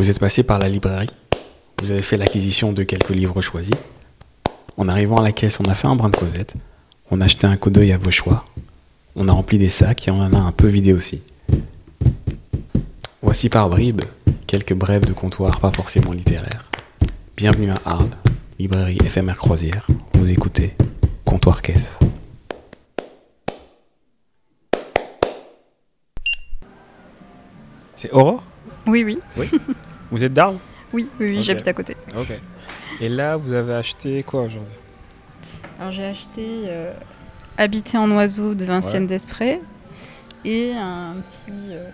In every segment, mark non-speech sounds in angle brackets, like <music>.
Vous êtes passé par la librairie, vous avez fait l'acquisition de quelques livres choisis. En arrivant à la caisse, on a fait un brin de causette, on a acheté un coup d'œil à vos choix, on a rempli des sacs et on en a un peu vidé aussi. Voici par bribes quelques brèves de comptoir pas forcément littéraires. Bienvenue à Arles, librairie éphémère croisière. Vous écoutez Comptoir Caisse. C'est Aurore? Oui, oui. <laughs> Vous êtes d'Arles Oui, oui, oui j'habite à côté. Ok. Et là, vous avez acheté quoi aujourd'hui Alors j'ai acheté euh, Habiter en oiseau de. Desprez et un petit euh,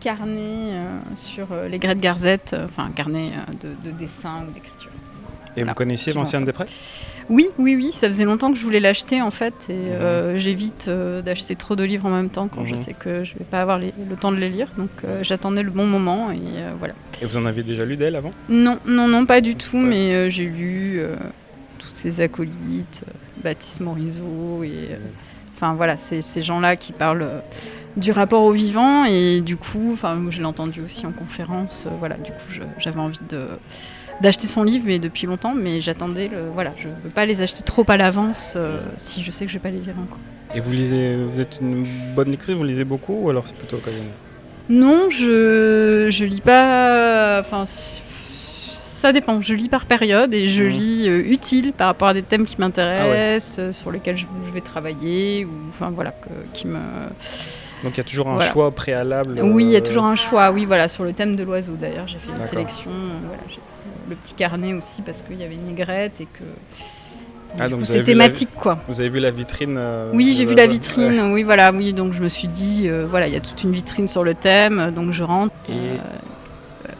carnet euh, sur euh, les grès de Garzette, euh, enfin un carnet euh, de, de dessin ou d'écriture. Et Voilà. vous connaissiez Vinciane. Després Oui, oui, oui, ça faisait longtemps que je voulais l'acheter en fait et euh, j'évite euh, d'acheter trop de livres en même temps quand je Mhm. sais que je vais pas avoir les- le temps de les lire. Donc euh, j'attendais le bon moment et voilà. Et vous en aviez déjà lu d'elle avant? Non, non, non, pas du tout, Ouais. mais j'ai lu tous ces acolytes, Baptiste Morisot, et euh, enfin voilà, ces gens-là qui parlent du rapport au vivant, et du coup, enfin, moi, je l'ai entendu aussi en conférence, voilà, du coup, j'avais envie de d'acheter son livre, mais depuis longtemps, mais j'attendais le, voilà, je veux pas les acheter trop à l'avance euh, si je sais que je vais pas les lire encore. Et vous lisez, vous êtes une bonne lectrice, vous lisez beaucoup ou alors c'est plutôt occasionnel Non, je je lis pas. Enfin, ça dépend. Je lis par période et je Mhm. lis euh, utile par rapport à des thèmes qui m'intéressent, euh, sur lesquels je, je vais travailler ou enfin voilà que- qui me. Donc il y a toujours un Voilà. choix préalable Oui, il y a toujours un choix. Oui, voilà, sur le thème de l'oiseau. D'ailleurs, j'ai fait une sélection. voilà, le petit carnet aussi parce qu'il y avait une aigrette et que. Ah, donc c'est la- thématique quoi. Vous avez vu la vitrine euh, Oui, j'ai vu la vitrine. Ouais. Oui, voilà, oui. Donc je me suis dit, euh, voilà, il y a toute une vitrine sur le thème, donc je rentre. Et- euh,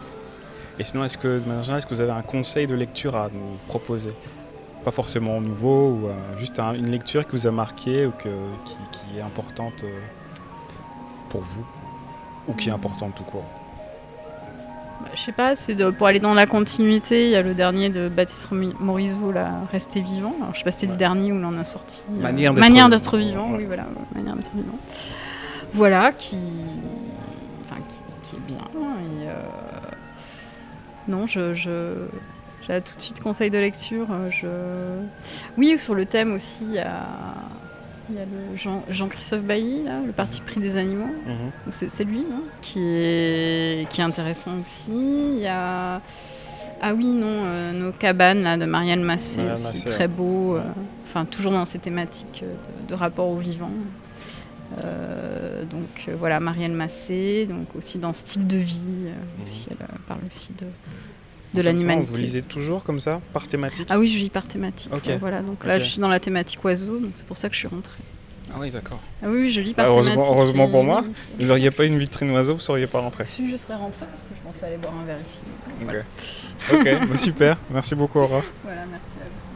Et sinon, est-ce que, est-ce que vous avez un conseil de lecture à nous proposer? Pas forcément nouveau, ou juste un- une lecture qui vous a marqué ou que, qui, qui est importante pour vous, ou qui est importante tout court? Bah, je sais pas, c'est pour aller dans la continuité. Il y a le dernier de Baptiste Morisot, là, Rester vivant. Alors, je sais pas si c'est Ouais. le dernier où il en a sorti. euh, Manière d'être Manière vivant. d'être vivant. Ouais. Oui, voilà, Manière d'être vivant. Voilà, qui, enfin, qui, qui est bien. Et, euh, Non, je, je... j'ai tout de suite conseil de lecture. euh, Je... Oui, sur le thème aussi, il y a, il y a le Jean- Jean-Christophe Bailly, là, le parti pris des animaux. Mhm. C'est lui hein, qui, est, qui est intéressant aussi. Il y a. Ah oui, non, euh, Nos cabanes là, de Marianne Massé, aussi très beau. euh. Enfin, toujours dans ces thématiques euh, de, de rapport au vivant. Euh, donc voilà, Marianne Massé, donc aussi dans Style de vie, euh, aussi, elle parle aussi de, de l'animalité. Vous lisez toujours comme ça, par thématique Ah oui, je lis par thématique. Ok. ouais, voilà, donc là je suis dans la thématique oiseau, donc c'est pour ça que je suis rentrée. Ah oui, d'accord. Ah oui, je lis par Bah, heureusement- thématique. heureusement pour moi. Vous n'auriez pas une vitrine oiseau, vous ne seriez pas rentré. Si je serais rentrée parce que je pensais aller boire un verre ici. Ok, Ok, <laughs> bah, super. Merci beaucoup, Aurore. Voilà, merci à vous.